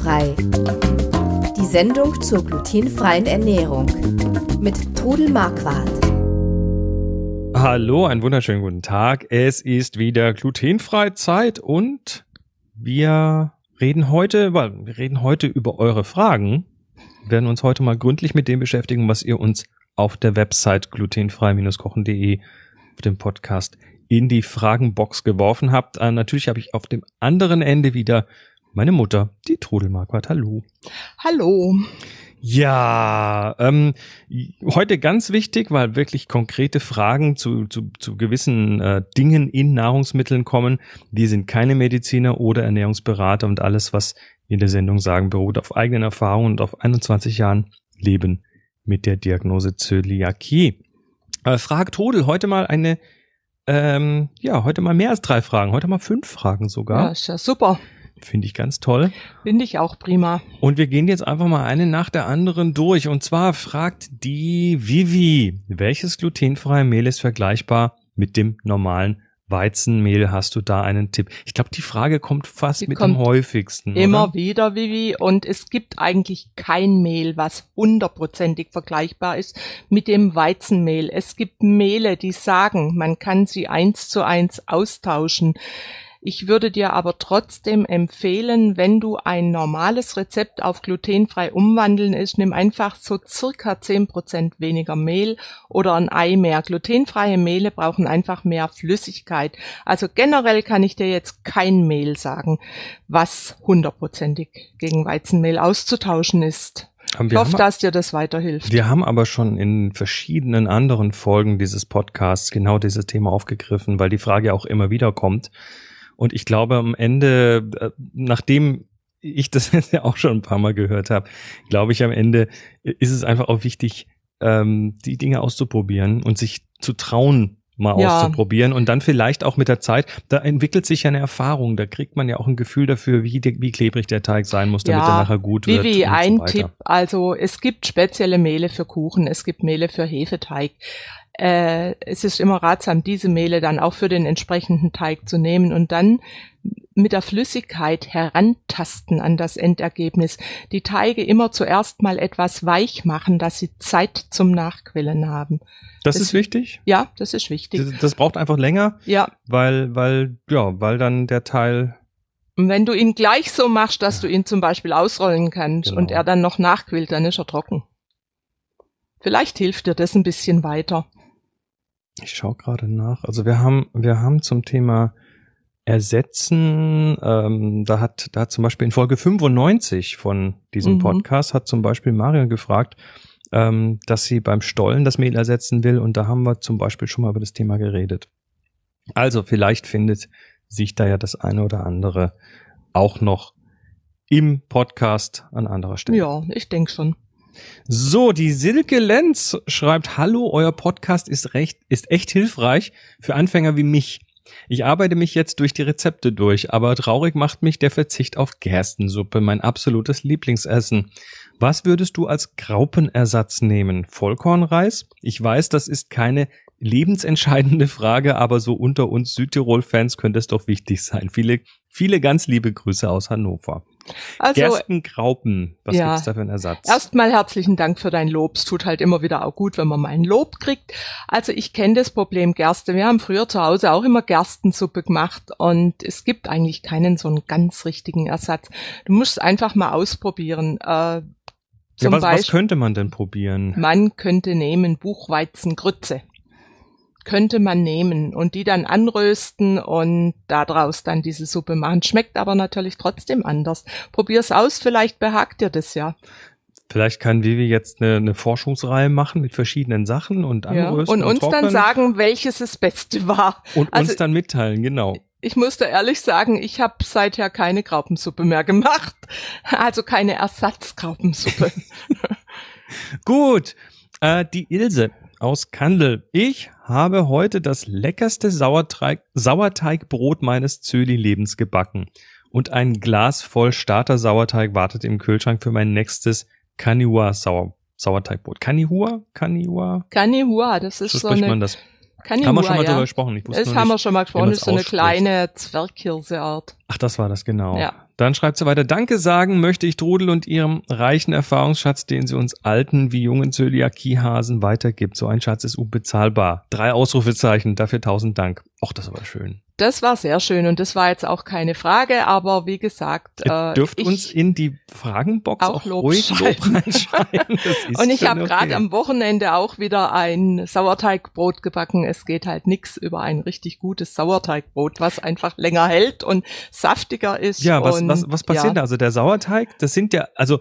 Glutenfrei. Die Sendung zur glutenfreien Ernährung mit Trudel Marquardt. Hallo, einen wunderschönen guten Tag. Es ist wieder glutenfrei Zeit und wir reden heute, wir reden heute über eure Fragen. Wir werden uns heute mal gründlich mit dem beschäftigen, was ihr uns auf der Website glutenfrei-kochen.de auf dem Podcast in die Fragenbox geworfen habt. Äh, natürlich habe ich auf dem anderen Ende wieder meine Mutter, die Trudelmarquardt. Hallo. Hallo. Ja, ähm, heute ganz wichtig, weil wirklich konkrete Fragen zu, zu, zu gewissen äh, Dingen in Nahrungsmitteln kommen. Wir sind keine Mediziner oder Ernährungsberater und alles, was wir in der Sendung sagen, beruht auf eigenen Erfahrungen und auf 21 Jahren Leben mit der Diagnose Zöliakie. Äh, Frag Trudel, heute mal eine ähm, ja, heute mal mehr als drei Fragen, heute mal fünf Fragen sogar. Ja, ist ja super. Finde ich ganz toll. Finde ich auch prima. Und wir gehen jetzt einfach mal eine nach der anderen durch. Und zwar fragt die Vivi, welches glutenfreie Mehl ist vergleichbar mit dem normalen Weizenmehl, hast du da einen Tipp? Ich glaube, die Frage kommt fast die mit kommt am häufigsten. Immer oder? wieder, Vivi. Und es gibt eigentlich kein Mehl, was hundertprozentig vergleichbar ist mit dem Weizenmehl. Es gibt Mehle, die sagen, man kann sie eins zu eins austauschen. Ich würde dir aber trotzdem empfehlen, wenn du ein normales Rezept auf glutenfrei umwandeln ist, nimm einfach so circa zehn Prozent weniger Mehl oder ein Ei mehr. Glutenfreie Mehle brauchen einfach mehr Flüssigkeit. Also generell kann ich dir jetzt kein Mehl sagen, was hundertprozentig gegen Weizenmehl auszutauschen ist. Ich hoffe, dass dir das weiterhilft. Wir haben aber schon in verschiedenen anderen Folgen dieses Podcasts genau dieses Thema aufgegriffen, weil die Frage auch immer wieder kommt. Und ich glaube, am Ende, äh, nachdem ich das jetzt ja auch schon ein paar Mal gehört habe, glaube ich, am Ende ist es einfach auch wichtig, ähm, die Dinge auszuprobieren und sich zu trauen, mal ja. auszuprobieren und dann vielleicht auch mit der Zeit, da entwickelt sich ja eine Erfahrung, da kriegt man ja auch ein Gefühl dafür, wie, wie klebrig der Teig sein muss, damit ja, er nachher gut wird. Wie ein so Tipp, also es gibt spezielle Mehle für Kuchen, es gibt Mehle für Hefeteig äh, es ist immer ratsam, diese Mehle dann auch für den entsprechenden Teig zu nehmen und dann mit der Flüssigkeit herantasten an das Endergebnis. Die Teige immer zuerst mal etwas weich machen, dass sie Zeit zum Nachquellen haben. Das, das ist wichtig? Ja, das ist wichtig. Das, das, braucht einfach länger. Ja. Weil, weil, ja, weil dann der Teil. Und wenn du ihn gleich so machst, dass du ihn zum Beispiel ausrollen kannst genau. und er dann noch nachquillt, dann ist er trocken. Vielleicht hilft dir das ein bisschen weiter. Ich schaue gerade nach. Also wir haben, wir haben zum Thema Ersetzen, ähm, da hat, da hat zum Beispiel in Folge 95 von diesem mhm. Podcast hat zum Beispiel Marion gefragt, ähm, dass sie beim Stollen das Mehl ersetzen will und da haben wir zum Beispiel schon mal über das Thema geredet. Also vielleicht findet sich da ja das eine oder andere auch noch im Podcast an anderer Stelle. Ja, ich denke schon. So, die Silke Lenz schreibt, hallo, euer Podcast ist recht, ist echt hilfreich für Anfänger wie mich. Ich arbeite mich jetzt durch die Rezepte durch, aber traurig macht mich der Verzicht auf Gerstensuppe, mein absolutes Lieblingsessen. Was würdest du als Graupenersatz nehmen? Vollkornreis? Ich weiß, das ist keine lebensentscheidende Frage, aber so unter uns Südtirol-Fans könnte es doch wichtig sein. Viele, viele ganz liebe Grüße aus Hannover. Also, Gerstengraupen, was ja, gibt's da für einen Ersatz? Erstmal herzlichen Dank für dein Lob. Es tut halt immer wieder auch gut, wenn man mal ein Lob kriegt. Also ich kenne das Problem Gerste. Wir haben früher zu Hause auch immer Gerstensuppe gemacht und es gibt eigentlich keinen so einen ganz richtigen Ersatz. Du musst einfach mal ausprobieren. Äh, ja, was, Beispiel, was könnte man denn probieren? Man könnte nehmen Buchweizengrütze könnte man nehmen und die dann anrösten und daraus dann diese Suppe machen. Schmeckt aber natürlich trotzdem anders. Probier's aus, vielleicht behagt dir das ja. Vielleicht kann Vivi jetzt eine, eine Forschungsreihe machen mit verschiedenen Sachen und anrösten. Ja, und uns und dann sagen, welches das Beste war. Und also, uns dann mitteilen, genau. Ich musste ehrlich sagen, ich habe seither keine Graupensuppe mehr gemacht. Also keine Ersatzgraupensuppe. Gut. Äh, die Ilse aus Kandel. Ich habe heute das leckerste Sauerteig, Sauerteigbrot meines Zöli-Lebens gebacken. Und ein Glas voll Starter-Sauerteig wartet im Kühlschrank für mein nächstes Kanihua Sauer Sauerteigbrot. Kanihua? Kanihua? Kanihua, das ist so, so eine... Man das? Kanihua, haben wir schon mal ja. drüber gesprochen. Ich wusste das haben wir schon mal gesprochen. Das ist so eine kleine Zwerghirseart. Ach, das war das, genau. Ja. Dann schreibt sie weiter, danke sagen möchte ich Trudel und ihrem reichen Erfahrungsschatz, den sie uns alten wie jungen Zöliakiehasen weitergibt. So ein Schatz ist unbezahlbar. Drei Ausrufezeichen, dafür tausend Dank. Och, das war schön. Das war sehr schön und das war jetzt auch keine Frage, aber wie gesagt, Ihr äh, dürft ich, uns in die Fragenbox auch auch, Lob ruhig Lob schreiben. reinschreiben. Das ist und ich habe okay. gerade am Wochenende auch wieder ein Sauerteigbrot gebacken. Es geht halt nix über ein richtig gutes Sauerteigbrot, was einfach länger hält und saftiger ist. Ja, was, und, was, was passiert ja, da? Also der Sauerteig, das sind ja, also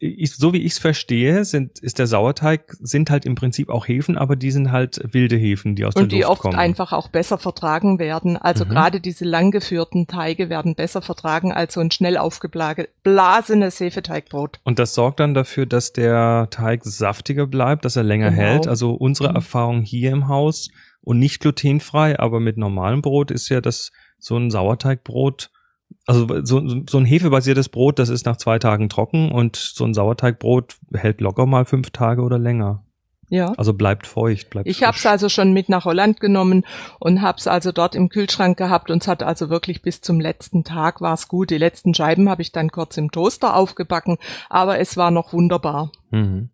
ich, so wie ich es verstehe, sind, ist der Sauerteig, sind halt im Prinzip auch Hefen, aber die sind halt wilde Hefen, die aus Und der die Luft oft kommen. einfach auch besser vertragen werden. Also Mhm. gerade diese langgeführten Teige werden besser vertragen als so ein schnell aufgeblasenes Hefeteigbrot. Und das sorgt dann dafür, dass der Teig saftiger bleibt, dass er länger Genau. hält. Also unsere Mhm. Erfahrung hier im Haus und nicht glutenfrei, aber mit normalem Brot ist ja, dass so ein Sauerteigbrot, also so, so ein hefebasiertes Brot, das ist nach zwei Tagen trocken und so ein Sauerteigbrot hält locker mal fünf Tage oder länger. Ja. Also bleibt feucht, bleibt Ich habe es also schon mit nach Holland genommen und habe es also dort im Kühlschrank gehabt und es hat also wirklich bis zum letzten Tag war's gut. Die letzten Scheiben habe ich dann kurz im Toaster aufgebacken, aber es war noch wunderbar. Mhm.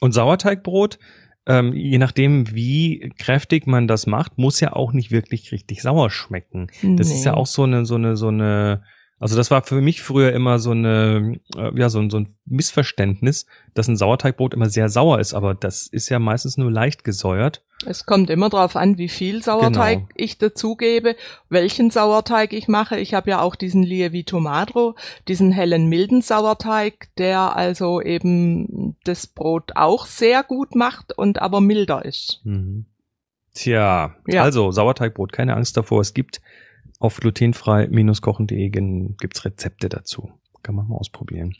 Und Sauerteigbrot, ähm, je nachdem, wie kräftig man das macht, muss ja auch nicht wirklich richtig sauer schmecken. Das ist ja Nee. auch so eine, so eine, so eine, also das war für mich früher immer so eine, äh, ja, so ein, so ein Missverständnis, dass ein Sauerteigbrot immer sehr sauer ist, aber das ist ja meistens nur leicht gesäuert. Es kommt immer darauf an, wie viel Sauerteig Genau. ich dazugebe, welchen Sauerteig ich mache. Ich habe ja auch diesen Lievito Madro, diesen hellen milden Sauerteig, der also eben das Brot auch sehr gut macht und aber milder ist. Mhm. Tja, Ja. also Sauerteigbrot, keine Angst davor. Es gibt auf glutenfrei-kochen.de gibt's Rezepte dazu. Kann man mal ausprobieren.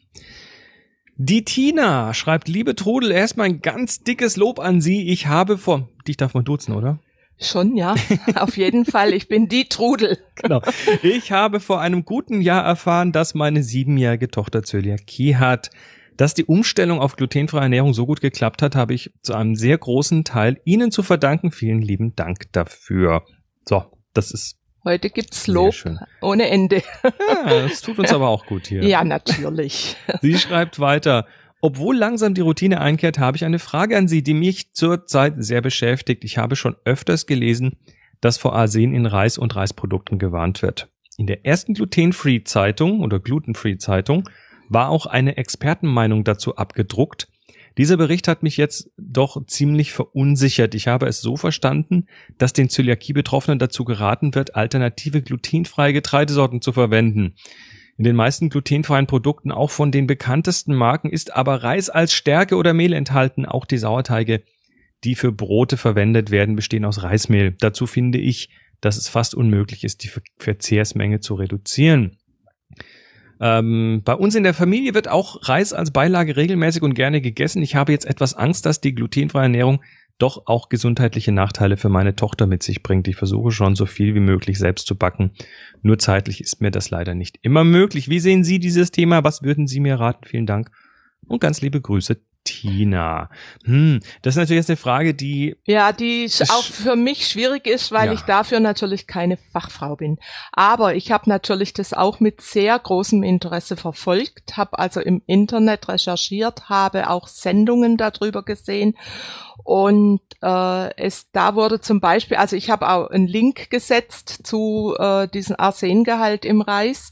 Die Tina schreibt, liebe Trudel, erstmal ein ganz dickes Lob an Sie. Ich habe vor, dich darf man duzen, oder? Schon, ja, auf jeden Fall. Ich bin die Trudel. Genau. Ich habe vor einem guten Jahr erfahren, dass meine siebenjährige Tochter Zöliakie hat. Dass die Umstellung auf glutenfreie Ernährung so gut geklappt hat, habe ich zu einem sehr großen Teil Ihnen zu verdanken. Vielen lieben Dank dafür. So, das ist, Heute gibt's Lob ohne Ende. ja, das tut uns aber auch gut hier. Ja, natürlich. Sie schreibt weiter. Obwohl langsam die Routine einkehrt, habe ich eine Frage an Sie, die mich zurzeit sehr beschäftigt. Ich habe schon öfters gelesen, dass vor Arsen in Reis und Reisprodukten gewarnt wird. In der ersten Gluten-Free-Zeitung oder Gluten-Free-Zeitung war auch eine Expertenmeinung dazu abgedruckt. Dieser Bericht hat mich jetzt doch ziemlich verunsichert. Ich habe es so verstanden, dass den Zöliakie-Betroffenen dazu geraten wird, alternative glutenfreie Getreidesorten zu verwenden. In den meisten glutenfreien Produkten, auch von den bekanntesten Marken, ist aber Reis als Stärke oder Mehl enthalten. Auch die Sauerteige, die für Brote verwendet werden, bestehen aus Reismehl. Dazu finde ich, dass es fast unmöglich ist, die Ver Verzehrsmenge zu reduzieren. Ähm, bei uns in der Familie wird auch Reis als Beilage regelmäßig und gerne gegessen. Ich habe jetzt etwas Angst, dass die glutenfreie Ernährung doch auch gesundheitliche Nachteile für meine Tochter mit sich bringt. Ich versuche schon so viel wie möglich selbst zu backen. Nur zeitlich ist mir das leider nicht immer möglich. Wie sehen Sie dieses Thema? Was würden Sie mir raten? Vielen Dank und ganz liebe Grüße, Tina. Hm, das ist natürlich jetzt eine Frage, die Ja, die auch für mich schwierig ist, weil Ja. ich dafür natürlich keine Fachfrau bin. Aber ich habe natürlich das auch mit sehr großem Interesse verfolgt, habe also im Internet recherchiert, habe auch Sendungen darüber gesehen und äh, es da wurde zum Beispiel, also ich habe auch einen Link gesetzt zu äh, diesem Arsengehalt im Reis.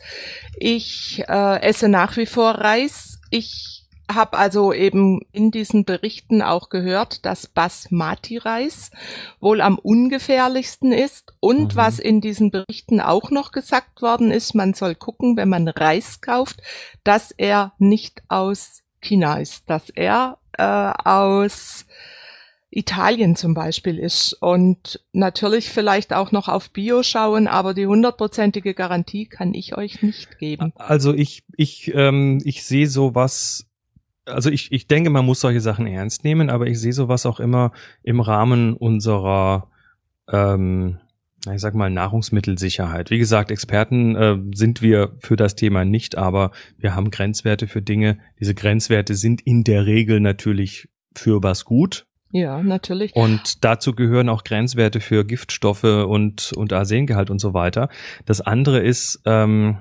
Ich äh, esse nach wie vor Reis. Ich habe also eben in diesen Berichten auch gehört, dass Basmati-Reis wohl am ungefährlichsten ist. Und Mhm. was in diesen Berichten auch noch gesagt worden ist, man soll gucken, wenn man Reis kauft, dass er nicht aus China ist, dass er äh, aus Italien zum Beispiel ist und natürlich vielleicht auch noch auf Bio schauen, aber die hundertprozentige Garantie kann ich euch nicht geben. Also ich, ich, ähm, ich sehe sowas, also ich, ich denke, man muss solche Sachen ernst nehmen, aber ich sehe sowas auch immer im Rahmen unserer, ähm, ich sag mal, Nahrungsmittelsicherheit. Wie gesagt, Experten äh, sind wir für das Thema nicht, aber wir haben Grenzwerte für Dinge. Diese Grenzwerte sind in der Regel natürlich für was gut. Ja, natürlich. Und dazu gehören auch Grenzwerte für Giftstoffe und, und Arsengehalt und so weiter. Das andere ist, ähm,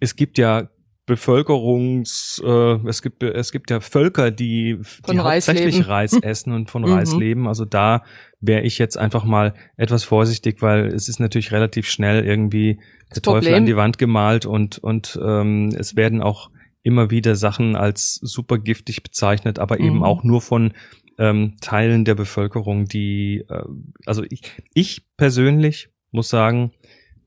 es gibt ja Bevölkerungs, äh, es gibt es gibt ja Völker, die, Von die Reis hauptsächlich leben. Reis essen und von Mhm. Reis leben. Also da wäre ich jetzt einfach mal etwas vorsichtig, weil es ist natürlich relativ schnell irgendwie Das der Teufel Problem- an die Wand gemalt und und ähm, es werden auch immer wieder Sachen als super giftig bezeichnet, aber eben Mhm. auch nur von ähm, Teilen der Bevölkerung, die äh, also ich ich persönlich muss sagen,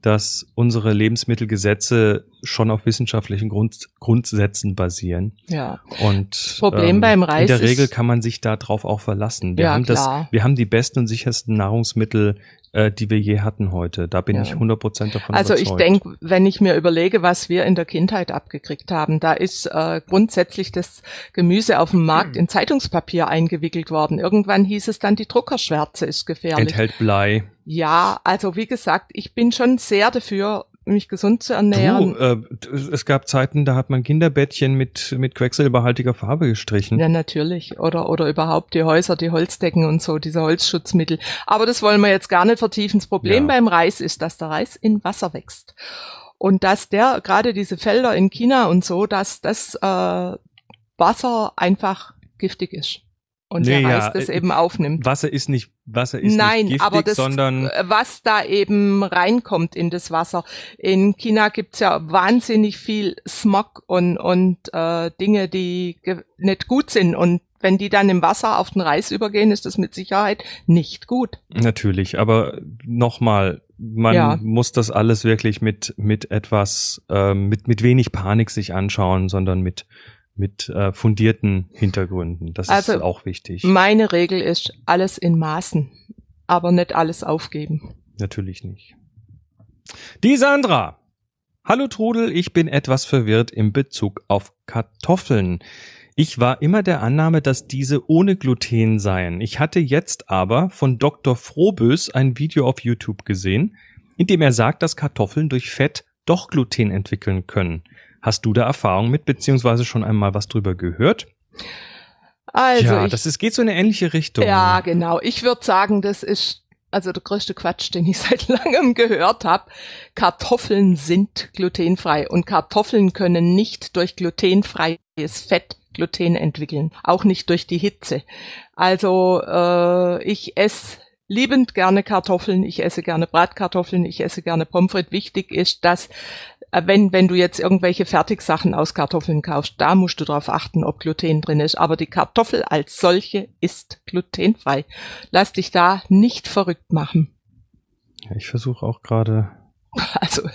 dass unsere Lebensmittelgesetze schon auf wissenschaftlichen Grund, Grundsätzen basieren. Ja. Und Problem beim Reis in der Regel kann man sich darauf auch verlassen. Wir Ja, haben klar. das, wir haben die besten und sichersten Nahrungsmittel, äh, die wir je hatten heute. Da bin Ja. ich 100 Prozent davon Also ich überzeugt. denke, wenn ich mir überlege, was wir in der Kindheit abgekriegt haben, da ist äh, grundsätzlich das Gemüse auf dem Markt Hm. in Zeitungspapier eingewickelt worden. Irgendwann hieß es dann, die Druckerschwärze ist gefährlich. enthält Blei. Ja, also wie gesagt, ich bin schon sehr dafür, mich gesund zu ernähren. Du, äh, es gab Zeiten, da hat man Kinderbettchen mit mit quecksilberhaltiger Farbe gestrichen. Ja, natürlich. Oder, oder überhaupt die Häuser, die Holzdecken und so, diese Holzschutzmittel. Aber das wollen wir jetzt gar nicht vertiefen. Das Problem Ja. beim Reis ist, dass der Reis in Wasser wächst. Und dass der, gerade diese Felder in China und so, dass das äh, Wasser einfach giftig ist. Und Nee, der ja, Reis das äh, eben aufnimmt. Wasser ist nicht Wasser ist Nein, nicht giftig, aber das, sondern äh, was da eben reinkommt in das Wasser. In China gibt's ja wahnsinnig viel Smog und, und äh, Dinge, die nicht gut sind. Und wenn die dann im Wasser auf den Reis übergehen, ist das mit Sicherheit nicht gut. Natürlich, aber nochmal, man Ja. muss das alles wirklich mit mit etwas ähm, mit mit wenig Panik sich anschauen, sondern mit mit äh, fundierten Hintergründen. Das Also, ist auch wichtig. Meine Regel ist alles in Maßen, aber nicht alles aufgeben. Natürlich nicht. Die Sandra. Hallo Trudel, ich bin etwas verwirrt in Bezug auf Kartoffeln. Ich war immer der Annahme, dass diese ohne Gluten seien. Ich hatte jetzt aber von Dr. Frohbös ein Video auf YouTube gesehen, in dem er sagt, dass Kartoffeln durch Fett doch Gluten entwickeln können. Hast du da Erfahrung mit, beziehungsweise schon einmal was drüber gehört? Also ja, ich, das ist, geht so in eine ähnliche Richtung. ja, genau. Ich würde sagen, das ist also der größte Quatsch, den ich seit langem gehört habe. Kartoffeln sind glutenfrei und Kartoffeln können nicht durch glutenfreies Fett Gluten entwickeln, auch nicht durch die Hitze. Also äh, ich esse liebend gerne Kartoffeln, ich esse gerne Bratkartoffeln, ich esse gerne Pommes frites. Wichtig ist, dass wenn, wenn du jetzt irgendwelche Fertigsachen aus Kartoffeln kaufst, da musst du darauf achten, ob Gluten drin ist. Aber die Kartoffel als solche ist glutenfrei. Lass dich da nicht verrückt machen. Ja, ich versuche auch gerade Also,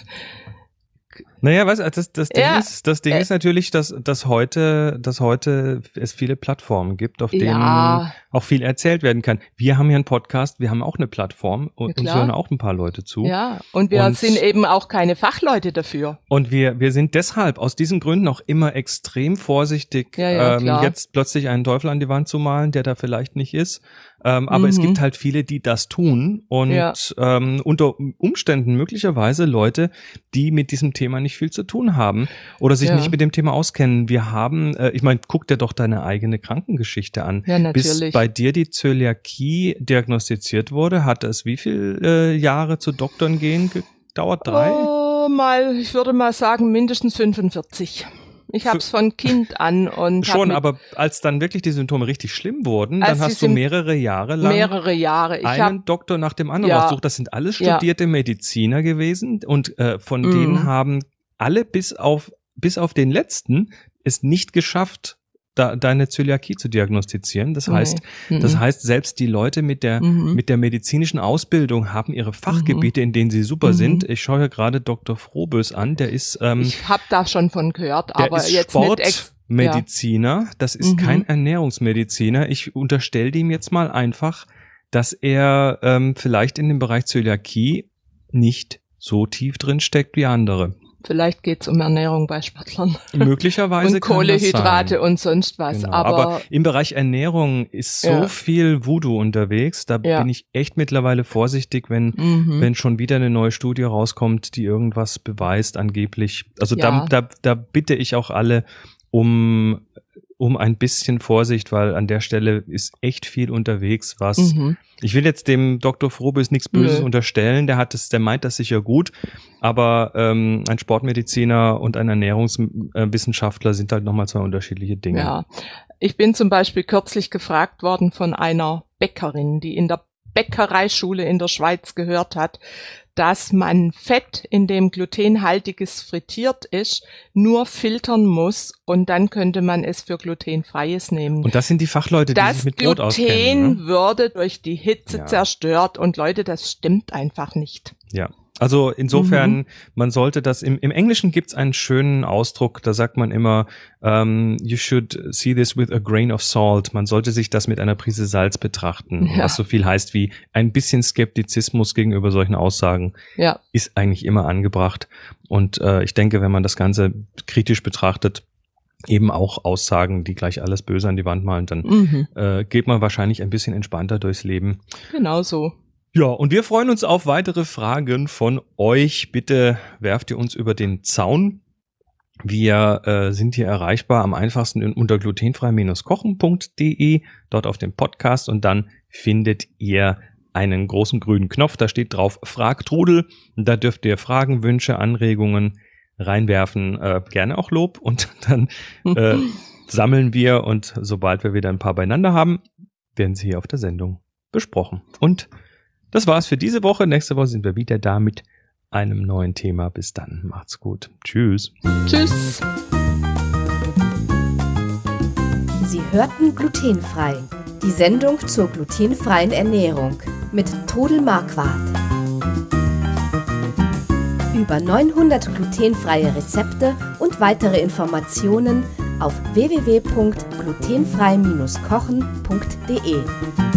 Naja, was das, das Ding Ja, ist, das Ding äh, ist natürlich, dass, dass heute, dass heute es viele Plattformen gibt, auf denen ja, auch viel erzählt werden kann. Wir haben hier einen Podcast, wir haben auch eine Plattform und Ja, uns hören auch ein paar Leute zu. ja. Und wir Und- sind eben auch keine Fachleute dafür. Und wir, wir sind deshalb aus diesen Gründen auch immer extrem vorsichtig, ähm, jetzt plötzlich einen Teufel an die Wand zu malen, der da vielleicht nicht ist. Ähm, aber es Mhm. gibt halt viele, die das tun und ähm, unter Umständen möglicherweise Leute, die mit diesem Thema nicht viel zu tun haben oder sich Ja. nicht mit dem Thema auskennen. Wir haben, äh, ich meine, guck dir doch deine eigene Krankengeschichte an. Ja, Bis natürlich. bei dir die Zöliakie diagnostiziert wurde, hat es wie viel äh, Jahre zu Doktoren gehen gedauert? Drei? Oh, mal, ich würde mal sagen, mindestens 45. Ich habe es von Kind an und hab Schon, aber als dann wirklich die Symptome richtig schlimm wurden, dann hast du mehrere Jahre lang mehrere Jahre. Ich einen habe Doktor nach dem anderen Ja. ausgesucht. Das sind alles Ja. studierte Mediziner gewesen und äh, von Mhm. denen haben alle bis auf bis auf den letzten es nicht geschafft, da, deine Zöliakie zu diagnostizieren. Das heißt, das heißt, selbst die Leute mit der Mhm. mit der medizinischen Ausbildung haben ihre Fachgebiete, in denen sie super Mhm. sind. Ich schaue ja gerade Dr. Frohbös an, der ist ähm, ich habe da schon von gehört, aber ist jetzt nicht ex Sportmediziner. Das ist Mhm. kein Ernährungsmediziner. Ich unterstelle dem jetzt mal einfach, dass er ähm, vielleicht in dem Bereich Zöliakie nicht so tief drin steckt wie andere. Vielleicht geht's um Ernährung bei Sportlern Möglicherweise und Kohlehydrate und sonst was. Genau. Aber, Aber, im Bereich Ernährung ist so Ja. viel Voodoo unterwegs. Da Ja. bin ich echt mittlerweile vorsichtig, wenn mhm. wenn schon wieder eine neue Studie rauskommt, die irgendwas beweist angeblich. Also Ja. da, da, da bitte ich auch alle um um ein bisschen Vorsicht, weil an der Stelle ist echt viel unterwegs, was mhm. ich will jetzt dem Dr. Frobis nichts Böses Nö. unterstellen, der hat es, der meint das sicher gut, aber ähm, ein Sportmediziner und ein Ernährungswissenschaftler sind halt nochmal zwei unterschiedliche Dinge. Ja, ich bin zum Beispiel kürzlich gefragt worden von einer Bäckerin, die in der Bäckereischule in der Schweiz gehört hat, dass man Fett, in dem glutenhaltiges frittiert ist, nur filtern muss und dann könnte man es für glutenfreies nehmen. Und das sind die Fachleute, die das sich mit Brot Gluten auskennen. Das Gluten würde durch die Hitze ja. zerstört und Leute, das stimmt einfach nicht. Ja, also insofern, mhm. man sollte das im, im Englischen gibt's einen schönen Ausdruck, da sagt man immer, um, ähm, you should see this with a grain of salt. Man sollte sich das mit einer Prise Salz betrachten, ja. was so viel heißt wie ein bisschen Skeptizismus gegenüber solchen Aussagen ja. ist eigentlich immer angebracht. Und äh, ich denke, wenn man das Ganze kritisch betrachtet, eben auch Aussagen, die gleich alles böse an die Wand malen, dann mhm. äh, geht man wahrscheinlich ein bisschen entspannter durchs Leben. Genau so. Ja, und wir freuen uns auf weitere Fragen von euch. Bitte werft ihr uns über den Zaun. Wir äh, sind hier erreichbar am einfachsten unter glutenfrei-kochen.de, dort auf dem Podcast und dann findet ihr einen großen grünen Knopf, da steht drauf Frag Trudel. Da dürft ihr Fragen, Wünsche, Anregungen reinwerfen, äh, gerne auch Lob und dann äh, sammeln wir und sobald wir wieder ein paar beieinander haben, werden sie hier auf der Sendung besprochen. Und das war's für diese Woche. Nächste Woche sind wir wieder da mit einem neuen Thema. Bis dann. Macht's gut. Tschüss. Tschüss. Sie hörten glutenfrei. Die Sendung zur glutenfreien Ernährung mit Trudel Marquardt. Über 900 glutenfreie Rezepte und weitere Informationen auf www.glutenfrei-kochen.de.